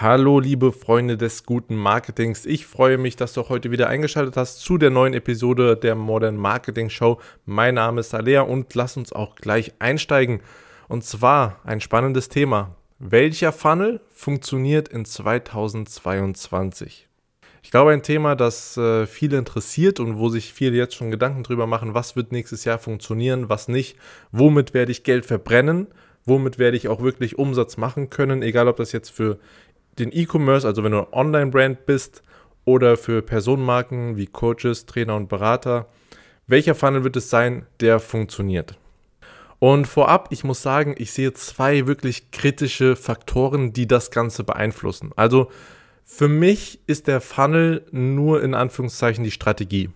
Hallo, liebe Freunde des guten Marketings. Ich freue mich, dass du heute wieder eingeschaltet hast zu der neuen Episode der Modern Marketing Show. Mein Name ist Alea und lass uns auch gleich einsteigen. Und zwar ein spannendes Thema. Welcher Funnel funktioniert in 2022? Ich glaube, ein Thema, das äh, viele interessiert und wo sich viele jetzt schon Gedanken drüber machen, was wird nächstes Jahr funktionieren, was nicht, womit werde ich Geld verbrennen, womit werde ich auch wirklich Umsatz machen können, egal ob das jetzt für den E-Commerce, also wenn du ein Online-Brand bist oder für Personenmarken wie Coaches, Trainer und Berater, welcher Funnel wird es sein, der funktioniert? Und vorab, ich muss sagen, ich sehe zwei wirklich kritische Faktoren, die das Ganze beeinflussen. Also für mich ist der Funnel nur in Anführungszeichen die Strategie.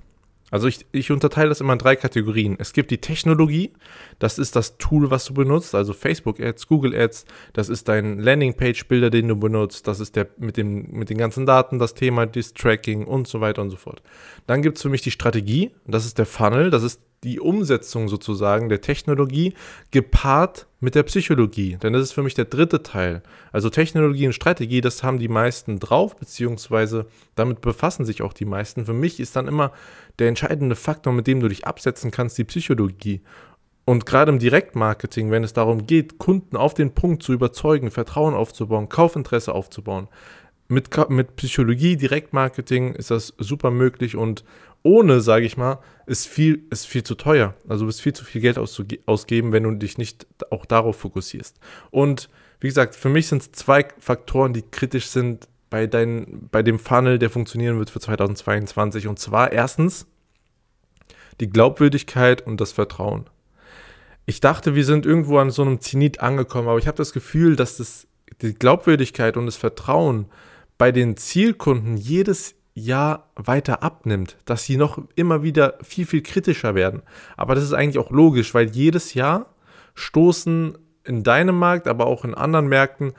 Also ich, ich unterteile das immer in drei Kategorien. Es gibt die Technologie, das ist das Tool, was du benutzt, also Facebook Ads, Google Ads, das ist dein Landingpage-Bilder, den du benutzt, das ist der mit, dem, mit den ganzen Daten, das Thema, das Tracking und so weiter und so fort. Dann gibt es für mich die Strategie, das ist der Funnel, das ist die Umsetzung sozusagen der Technologie gepaart mit der Psychologie. Denn das ist für mich der dritte Teil. Also Technologie und Strategie, das haben die meisten drauf, beziehungsweise damit befassen sich auch die meisten. Für mich ist dann immer der entscheidende Faktor, mit dem du dich absetzen kannst, die Psychologie. Und gerade im Direktmarketing, wenn es darum geht, Kunden auf den Punkt zu überzeugen, Vertrauen aufzubauen, Kaufinteresse aufzubauen, mit, mit Psychologie, Direktmarketing ist das super möglich und ohne, sage ich mal, ist viel, ist viel zu teuer. Also du bist viel zu viel Geld ausgeben, wenn du dich nicht auch darauf fokussierst. Und wie gesagt, für mich sind es zwei Faktoren, die kritisch sind bei, dein, bei dem Funnel, der funktionieren wird für 2022. Und zwar erstens die Glaubwürdigkeit und das Vertrauen. Ich dachte, wir sind irgendwo an so einem Zenit angekommen, aber ich habe das Gefühl, dass das, die Glaubwürdigkeit und das Vertrauen bei den Zielkunden jedes Jahr weiter abnimmt, dass sie noch immer wieder viel, viel kritischer werden. Aber das ist eigentlich auch logisch, weil jedes Jahr stoßen in deinem Markt, aber auch in anderen Märkten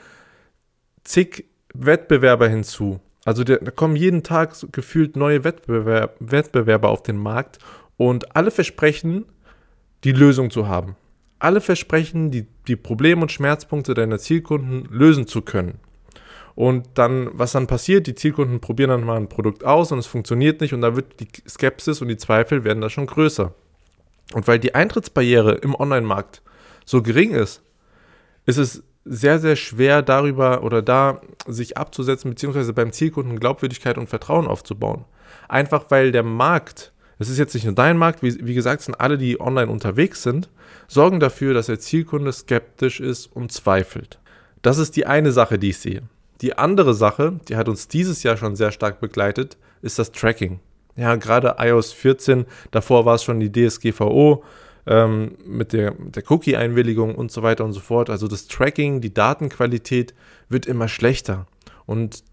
zig Wettbewerber hinzu. Also da kommen jeden Tag gefühlt neue Wettbewerb, Wettbewerber auf den Markt und alle versprechen, die Lösung zu haben. Alle versprechen, die, die Probleme und Schmerzpunkte deiner Zielkunden lösen zu können. Und dann, was dann passiert, die Zielkunden probieren dann mal ein Produkt aus und es funktioniert nicht und da wird die Skepsis und die Zweifel werden da schon größer. Und weil die Eintrittsbarriere im Online-Markt so gering ist, ist es sehr, sehr schwer darüber oder da sich abzusetzen, beziehungsweise beim Zielkunden Glaubwürdigkeit und Vertrauen aufzubauen. Einfach weil der Markt, es ist jetzt nicht nur dein Markt, wie, wie gesagt, sind alle, die online unterwegs sind, sorgen dafür, dass der Zielkunde skeptisch ist und zweifelt. Das ist die eine Sache, die ich sehe. Die andere Sache, die hat uns dieses Jahr schon sehr stark begleitet, ist das Tracking. Ja, gerade iOS 14, davor war es schon die DSGVO ähm, mit der, der Cookie-Einwilligung und so weiter und so fort. Also das Tracking, die Datenqualität wird immer schlechter. Und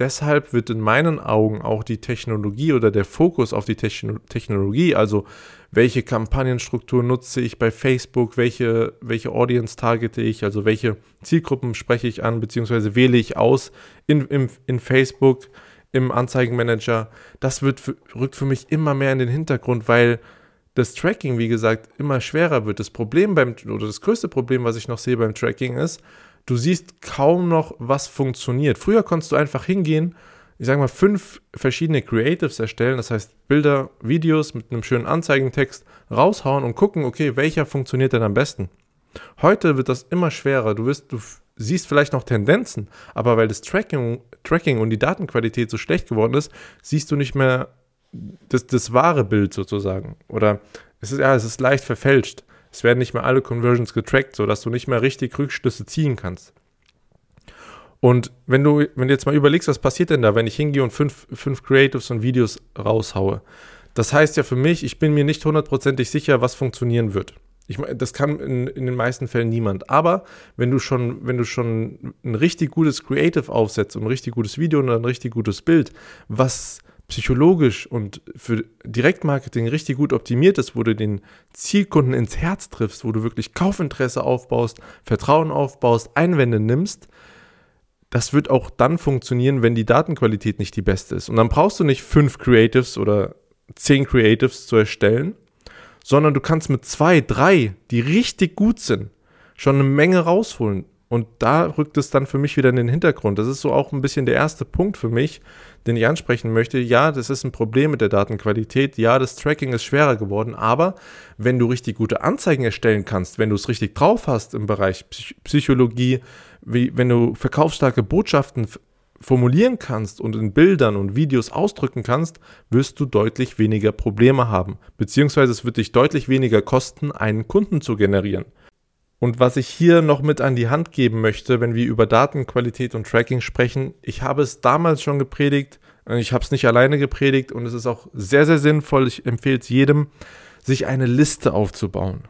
deshalb wird in meinen Augen auch die Technologie oder der Fokus auf die Technologie, also welche Kampagnenstruktur nutze ich bei Facebook, welche, welche Audience targete ich, also welche Zielgruppen spreche ich an, beziehungsweise wähle ich aus in, in, in Facebook, im Anzeigenmanager. Das wird für, rückt für mich immer mehr in den Hintergrund, weil das Tracking, wie gesagt, immer schwerer wird. Das Problem beim, oder das größte Problem, was ich noch sehe beim Tracking ist, du siehst kaum noch, was funktioniert. Früher konntest du einfach hingehen ich sage mal, fünf verschiedene Creatives erstellen, das heißt Bilder, Videos mit einem schönen Anzeigentext raushauen und gucken, okay, welcher funktioniert denn am besten. Heute wird das immer schwerer. Du, wirst, du siehst vielleicht noch Tendenzen, aber weil das Tracking, Tracking und die Datenqualität so schlecht geworden ist, siehst du nicht mehr das, das wahre Bild sozusagen. Oder es ist, ja, es ist leicht verfälscht. Es werden nicht mehr alle Conversions getrackt, sodass du nicht mehr richtig Rückschlüsse ziehen kannst. Und wenn du, wenn du jetzt mal überlegst, was passiert denn da, wenn ich hingehe und fünf, fünf Creatives und Videos raushaue? Das heißt ja für mich, ich bin mir nicht hundertprozentig sicher, was funktionieren wird. Ich, das kann in, in den meisten Fällen niemand. Aber wenn du schon, wenn du schon ein richtig gutes Creative aufsetzt und ein richtig gutes Video und ein richtig gutes Bild, was psychologisch und für Direktmarketing richtig gut optimiert ist, wo du den Zielkunden ins Herz triffst, wo du wirklich Kaufinteresse aufbaust, Vertrauen aufbaust, Einwände nimmst, das wird auch dann funktionieren, wenn die Datenqualität nicht die beste ist. Und dann brauchst du nicht fünf Creatives oder zehn Creatives zu erstellen, sondern du kannst mit zwei, drei, die richtig gut sind, schon eine Menge rausholen. Und da rückt es dann für mich wieder in den Hintergrund. Das ist so auch ein bisschen der erste Punkt für mich, den ich ansprechen möchte. Ja, das ist ein Problem mit der Datenqualität. Ja, das Tracking ist schwerer geworden. Aber wenn du richtig gute Anzeigen erstellen kannst, wenn du es richtig drauf hast im Bereich Psychologie, wie, wenn du verkaufsstarke Botschaften formulieren kannst und in Bildern und Videos ausdrücken kannst, wirst du deutlich weniger Probleme haben. Beziehungsweise es wird dich deutlich weniger kosten, einen Kunden zu generieren. Und was ich hier noch mit an die Hand geben möchte, wenn wir über Datenqualität und Tracking sprechen, ich habe es damals schon gepredigt, ich habe es nicht alleine gepredigt und es ist auch sehr, sehr sinnvoll, ich empfehle es jedem, sich eine Liste aufzubauen.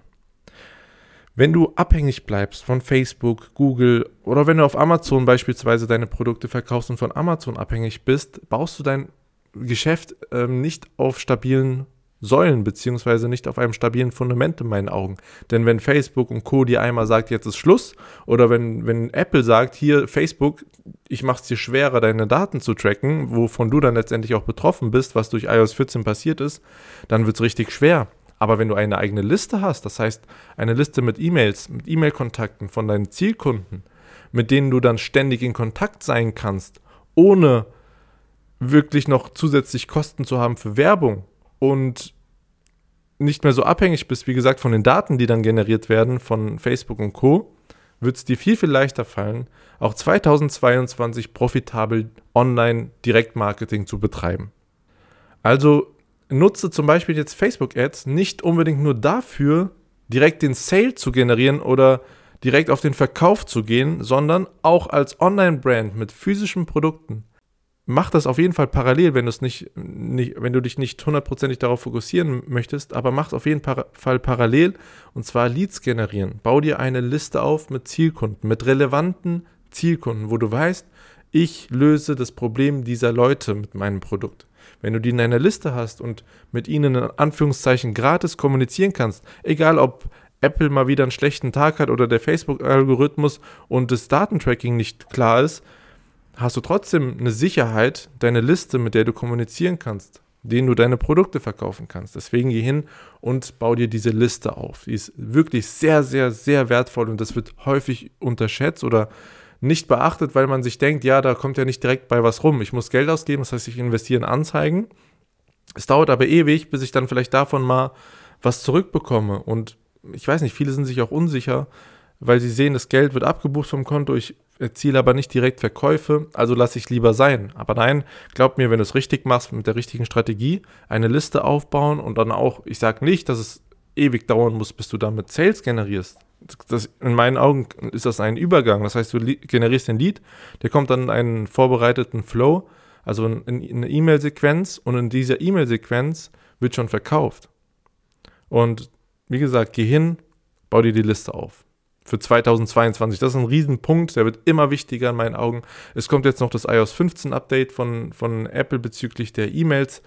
Wenn du abhängig bleibst von Facebook, Google oder wenn du auf Amazon beispielsweise deine Produkte verkaufst und von Amazon abhängig bist, baust du dein Geschäft ähm, nicht auf stabilen Säulen, beziehungsweise nicht auf einem stabilen Fundament in meinen Augen. Denn wenn Facebook und Co. dir einmal sagt, jetzt ist Schluss, oder wenn, wenn Apple sagt, hier Facebook, ich mache es dir schwerer, deine Daten zu tracken, wovon du dann letztendlich auch betroffen bist, was durch iOS 14 passiert ist, dann wird es richtig schwer. Aber wenn du eine eigene Liste hast, das heißt eine Liste mit E-Mails, mit E-Mail-Kontakten von deinen Zielkunden, mit denen du dann ständig in Kontakt sein kannst, ohne wirklich noch zusätzlich Kosten zu haben für Werbung, und nicht mehr so abhängig bist, wie gesagt, von den Daten, die dann generiert werden von Facebook und Co., wird es dir viel, viel leichter fallen, auch 2022 profitabel Online-Direktmarketing zu betreiben. Also nutze zum Beispiel jetzt Facebook-Ads nicht unbedingt nur dafür, direkt den Sale zu generieren oder direkt auf den Verkauf zu gehen, sondern auch als Online-Brand mit physischen Produkten mach das auf jeden Fall parallel, wenn, nicht, nicht, wenn du dich nicht hundertprozentig darauf fokussieren möchtest, aber mach es auf jeden Fall parallel und zwar Leads generieren. Bau dir eine Liste auf mit Zielkunden, mit relevanten Zielkunden, wo du weißt, ich löse das Problem dieser Leute mit meinem Produkt. Wenn du die in deiner Liste hast und mit ihnen in Anführungszeichen gratis kommunizieren kannst, egal ob Apple mal wieder einen schlechten Tag hat oder der Facebook-Algorithmus und das Datentracking nicht klar ist, hast du trotzdem eine Sicherheit, deine Liste, mit der du kommunizieren kannst, denen du deine Produkte verkaufen kannst. Deswegen geh hin und bau dir diese Liste auf. Die ist wirklich sehr, sehr, sehr wertvoll und das wird häufig unterschätzt oder nicht beachtet, weil man sich denkt, ja, da kommt ja nicht direkt bei was rum. Ich muss Geld ausgeben, das heißt, ich investiere in Anzeigen. Es dauert aber ewig, bis ich dann vielleicht davon mal was zurückbekomme. Und ich weiß nicht, viele sind sich auch unsicher, weil sie sehen, das Geld wird abgebucht vom Konto, ich erziele aber nicht direkt Verkäufe, also lasse ich lieber sein. Aber nein, glaub mir, wenn du es richtig machst, mit der richtigen Strategie, eine Liste aufbauen und dann auch, ich sage nicht, dass es ewig dauern muss, bis du damit Sales generierst. Das, in meinen Augen ist das ein Übergang. Das heißt, du generierst den Lead, der kommt dann in einen vorbereiteten Flow, also in, in eine E-Mail-Sequenz und in dieser E-Mail-Sequenz wird schon verkauft. Und wie gesagt, geh hin, bau dir die Liste auf für 2022. Das ist ein Riesenpunkt, der wird immer wichtiger in meinen Augen. Es kommt jetzt noch das iOS 15 Update von, von Apple bezüglich der E-Mails.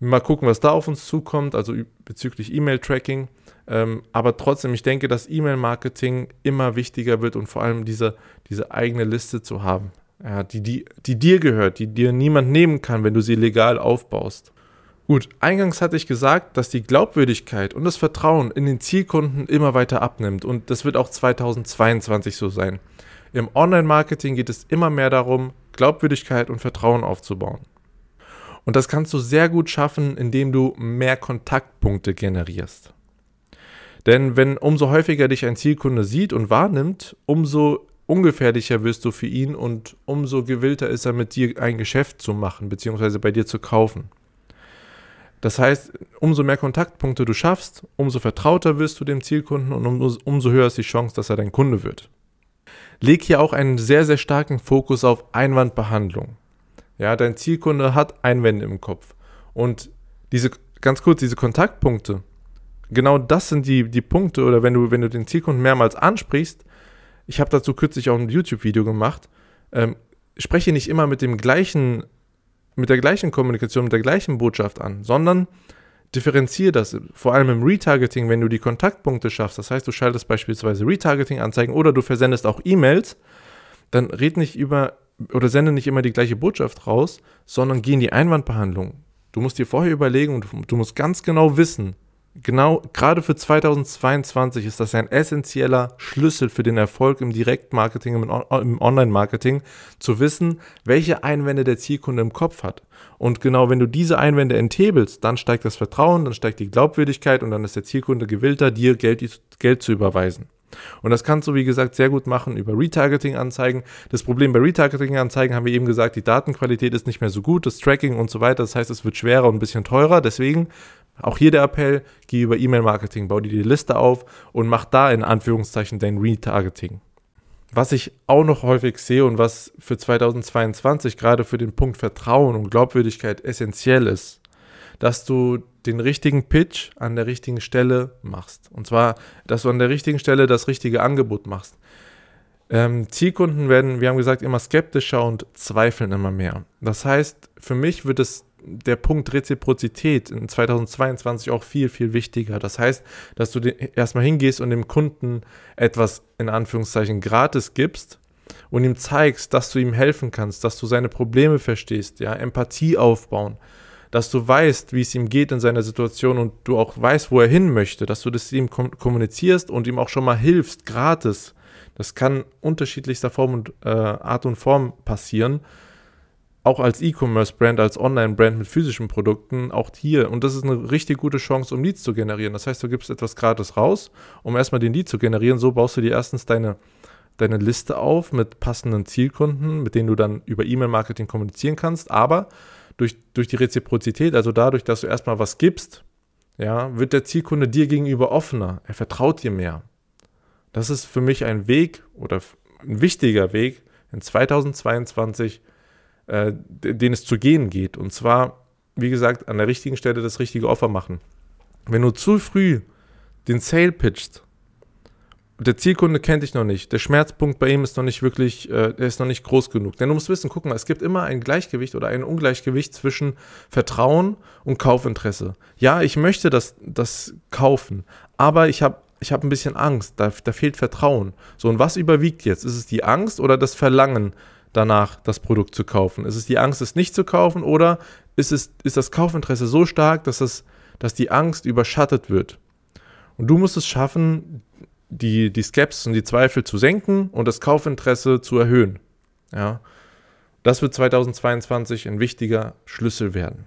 Mal gucken, was da auf uns zukommt, also bezüglich E-Mail-Tracking. Ähm, aber trotzdem, ich denke, dass E-Mail-Marketing immer wichtiger wird und vor allem diese, diese eigene Liste zu haben, ja, die, die, die dir gehört, die dir niemand nehmen kann, wenn du sie legal aufbaust. Gut, eingangs hatte ich gesagt, dass die Glaubwürdigkeit und das Vertrauen in den Zielkunden immer weiter abnimmt und das wird auch 2022 so sein. Im Online-Marketing geht es immer mehr darum, Glaubwürdigkeit und Vertrauen aufzubauen. Und das kannst du sehr gut schaffen, indem du mehr Kontaktpunkte generierst. Denn wenn umso häufiger dich ein Zielkunde sieht und wahrnimmt, umso ungefährlicher wirst du für ihn und umso gewillter ist er mit dir ein Geschäft zu machen, beziehungsweise bei dir zu kaufen. Das heißt, umso mehr Kontaktpunkte du schaffst, umso vertrauter wirst du dem Zielkunden und umso, umso höher ist die Chance, dass er dein Kunde wird. Leg hier auch einen sehr, sehr starken Fokus auf Einwandbehandlung. Ja, dein Zielkunde hat Einwände im Kopf. Und diese, ganz kurz, diese Kontaktpunkte, genau das sind die, die Punkte, oder wenn du, wenn du den Zielkunden mehrmals ansprichst, ich habe dazu kürzlich auch ein YouTube-Video gemacht, ähm, spreche nicht immer mit dem gleichen mit der gleichen Kommunikation, mit der gleichen Botschaft an, sondern differenziere das, vor allem im Retargeting, wenn du die Kontaktpunkte schaffst. Das heißt, du schaltest beispielsweise Retargeting-Anzeigen oder du versendest auch E-Mails, dann red nicht über oder sende nicht immer die gleiche Botschaft raus, sondern geh in die Einwandbehandlung. Du musst dir vorher überlegen und du, du musst ganz genau wissen, genau, gerade für 2022 ist das ein essentieller Schlüssel für den Erfolg im Direktmarketing, im, Online-Marketing, zu wissen, welche Einwände der Zielkunde im Kopf hat. Und genau, wenn du diese Einwände enthebelst, dann steigt das Vertrauen, dann steigt die Glaubwürdigkeit und dann ist der Zielkunde gewillter, dir Geld, Geld zu überweisen. Und das kannst du, wie gesagt, sehr gut machen über Retargeting-Anzeigen. Das Problem bei Retargeting-Anzeigen haben wir eben gesagt, die Datenqualität ist nicht mehr so gut, das Tracking und so weiter. Das heißt, es wird schwerer und ein bisschen teurer. Deswegen auch hier der Appell, geh über E-Mail-Marketing, bau dir die Liste auf und mach da in Anführungszeichen dein Retargeting. Was ich auch noch häufig sehe und was für 2022 gerade für den Punkt Vertrauen und Glaubwürdigkeit essentiell ist, dass du den richtigen Pitch an der richtigen Stelle machst. Und zwar, dass du an der richtigen Stelle das richtige Angebot machst. Ähm, Zielkunden werden, wir haben gesagt, immer skeptischer und zweifeln immer mehr. Das heißt, für mich wird es der Punkt Reziprozität in 2022 auch viel, viel wichtiger. Das heißt, dass du erstmal hingehst und dem Kunden etwas in Anführungszeichen gratis gibst und ihm zeigst, dass du ihm helfen kannst, dass du seine Probleme verstehst, ja, Empathie aufbauen, dass du weißt, wie es ihm geht in seiner Situation und du auch weißt, wo er hin möchte, dass du das ihm kommunizierst und ihm auch schon mal hilfst, gratis. Das kann unterschiedlichster Form und äh, Art und Form passieren auch als E-Commerce-Brand, als Online-Brand mit physischen Produkten, auch hier. Und das ist eine richtig gute Chance, um Leads zu generieren. Das heißt, du gibst etwas gratis raus, um erstmal den Lead zu generieren. So baust du dir erstens deine, deine Liste auf mit passenden Zielkunden, mit denen du dann über E-Mail-Marketing kommunizieren kannst. Aber durch, durch die Reziprozität, also dadurch, dass du erstmal was gibst, ja, wird der Zielkunde dir gegenüber offener. Er vertraut dir mehr. Das ist für mich ein Weg oder ein wichtiger Weg in 2022 äh, den es zu gehen geht. Und zwar, wie gesagt, an der richtigen Stelle das richtige Offer machen. Wenn du zu früh den Sale pitchst, der Zielkunde kennt dich noch nicht, der Schmerzpunkt bei ihm ist noch nicht wirklich, äh, der ist noch nicht groß genug. Denn du musst wissen, guck mal, es gibt immer ein Gleichgewicht oder ein Ungleichgewicht zwischen Vertrauen und Kaufinteresse. Ja, ich möchte das, das kaufen, aber ich habe ich hab ein bisschen Angst, da, da fehlt Vertrauen. So, und was überwiegt jetzt? Ist es die Angst oder das Verlangen, danach, das Produkt zu kaufen? Ist es die Angst, es nicht zu kaufen oder ist, es, ist das Kaufinteresse so stark, dass, es, dass die Angst überschattet wird? Und du musst es schaffen, die, die Skepsis und die Zweifel zu senken und das Kaufinteresse zu erhöhen. Ja, das wird 2022 ein wichtiger Schlüssel werden.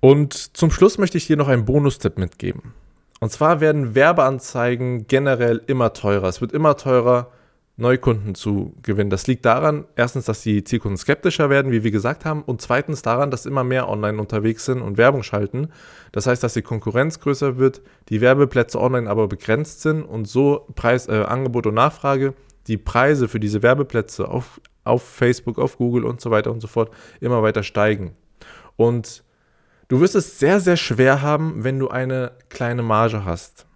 Und zum Schluss möchte ich dir noch einen Bonustipp mitgeben. Und zwar werden Werbeanzeigen generell immer teurer. Es wird immer teurer, Neukunden zu gewinnen. Das liegt daran, erstens, dass die Zielkunden skeptischer werden, wie wir gesagt haben, und zweitens daran, dass immer mehr online unterwegs sind und Werbung schalten. Das heißt, dass die Konkurrenz größer wird, die Werbeplätze online aber begrenzt sind und so Preis, äh, Angebot und Nachfrage, die Preise für diese Werbeplätze auf, auf Facebook, auf Google und so weiter und so fort immer weiter steigen. Und du wirst es sehr, sehr schwer haben, wenn du eine kleine Marge hast.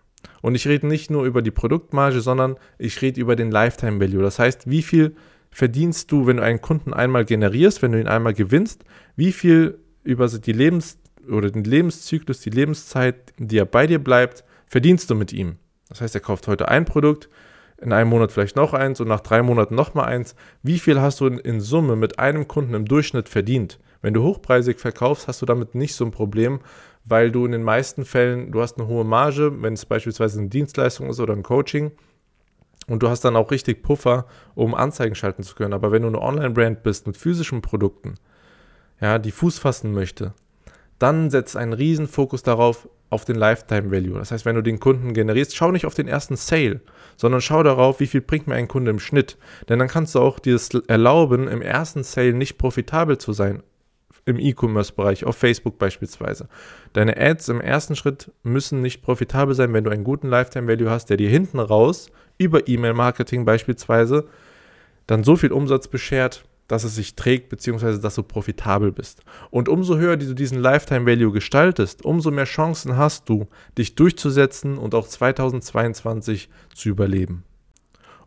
Und ich rede nicht nur über die Produktmarge, sondern ich rede über den Lifetime Value. Das heißt, wie viel verdienst du, wenn du einen Kunden einmal generierst, wenn du ihn einmal gewinnst, wie viel über die Lebens- oder den Lebenszyklus, die Lebenszeit, die er bei dir bleibt, verdienst du mit ihm. Das heißt, er kauft heute ein Produkt, in einem Monat vielleicht noch eins und nach drei Monaten nochmal eins. Wie viel hast du in, in Summe mit einem Kunden im Durchschnitt verdient? Wenn du hochpreisig verkaufst, hast du damit nicht so ein Problem, weil du in den meisten Fällen, du hast eine hohe Marge, wenn es beispielsweise eine Dienstleistung ist oder ein Coaching und du hast dann auch richtig Puffer, um Anzeigen schalten zu können. Aber wenn du eine Online-Brand bist mit physischen Produkten, ja, die Fuß fassen möchte, dann setzt einen riesen Fokus darauf, auf den Lifetime Value. Das heißt, wenn du den Kunden generierst, schau nicht auf den ersten Sale, sondern schau darauf, wie viel bringt mir ein Kunde im Schnitt. Denn dann kannst du auch dir erlauben, im ersten Sale nicht profitabel zu sein, im E-Commerce-Bereich, auf Facebook beispielsweise. Deine Ads im ersten Schritt müssen nicht profitabel sein, wenn du einen guten Lifetime-Value hast, der dir hinten raus über E-Mail-Marketing beispielsweise dann so viel Umsatz beschert, dass es sich trägt, beziehungsweise dass du profitabel bist. Und umso höher du diesen Lifetime Value gestaltest, umso mehr Chancen hast du, dich durchzusetzen und auch 2022 zu überleben.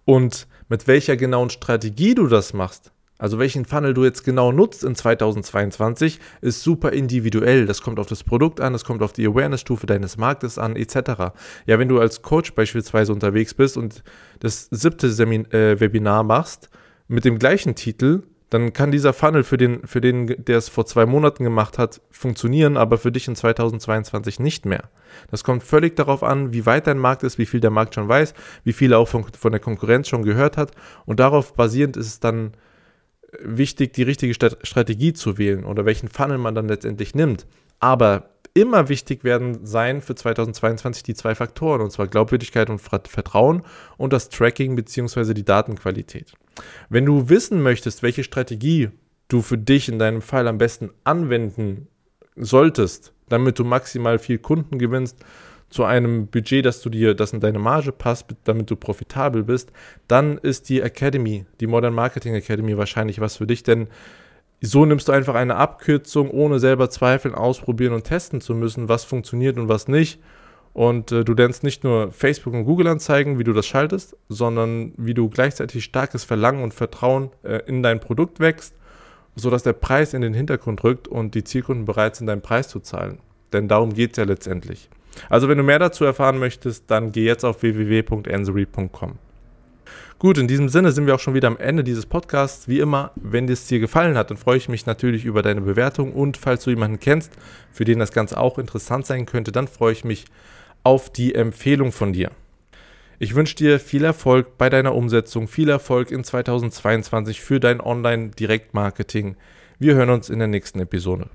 Und mit welcher genauen Strategie du das machst, also welchen Funnel du jetzt genau nutzt in 2022, ist super individuell. Das kommt auf das Produkt an, das kommt auf die Awareness-Stufe deines Marktes an, etc. Ja, wenn du als Coach beispielsweise unterwegs bist und das siebte Semin äh, Webinar machst mit dem gleichen Titel, dann kann dieser Funnel für den, für den, der es vor zwei Monaten gemacht hat, funktionieren, aber für dich in 2022 nicht mehr. Das kommt völlig darauf an, wie weit dein Markt ist, wie viel der Markt schon weiß, wie viel er auch von, von der Konkurrenz schon gehört hat. Und darauf basierend ist es dann wichtig, die richtige Strategie zu wählen oder welchen Funnel man dann letztendlich nimmt. Aber immer wichtig werden sein für 2022 die zwei Faktoren, und zwar Glaubwürdigkeit und Vertrauen und das Tracking bzw. die Datenqualität. Wenn du wissen möchtest, welche Strategie du für dich in deinem Fall am besten anwenden solltest, damit du maximal viel Kunden gewinnst, zu einem Budget, das du dir, das in deine Marge passt, damit du profitabel bist, dann ist die Academy, die Modern Marketing Academy wahrscheinlich was für dich, denn so nimmst du einfach eine Abkürzung, ohne selber zweifeln, ausprobieren und testen zu müssen, was funktioniert und was nicht. Und äh, du lernst nicht nur Facebook und Google anzeigen, wie du das schaltest, sondern wie du gleichzeitig starkes Verlangen und Vertrauen äh, in dein Produkt wächst, sodass der Preis in den Hintergrund rückt und die Zielkunden bereit sind, deinen Preis zu zahlen. Denn darum geht es ja letztendlich. Also wenn du mehr dazu erfahren möchtest, dann geh jetzt auf www.ansory.com. Gut, in diesem Sinne sind wir auch schon wieder am Ende dieses Podcasts. Wie immer, wenn es dir gefallen hat, dann freue ich mich natürlich über deine Bewertung und falls du jemanden kennst, für den das Ganze auch interessant sein könnte, dann freue ich mich auf die Empfehlung von dir. Ich wünsche dir viel Erfolg bei deiner Umsetzung, viel Erfolg in 2022 für dein Online-Direktmarketing. Wir hören uns in der nächsten Episode.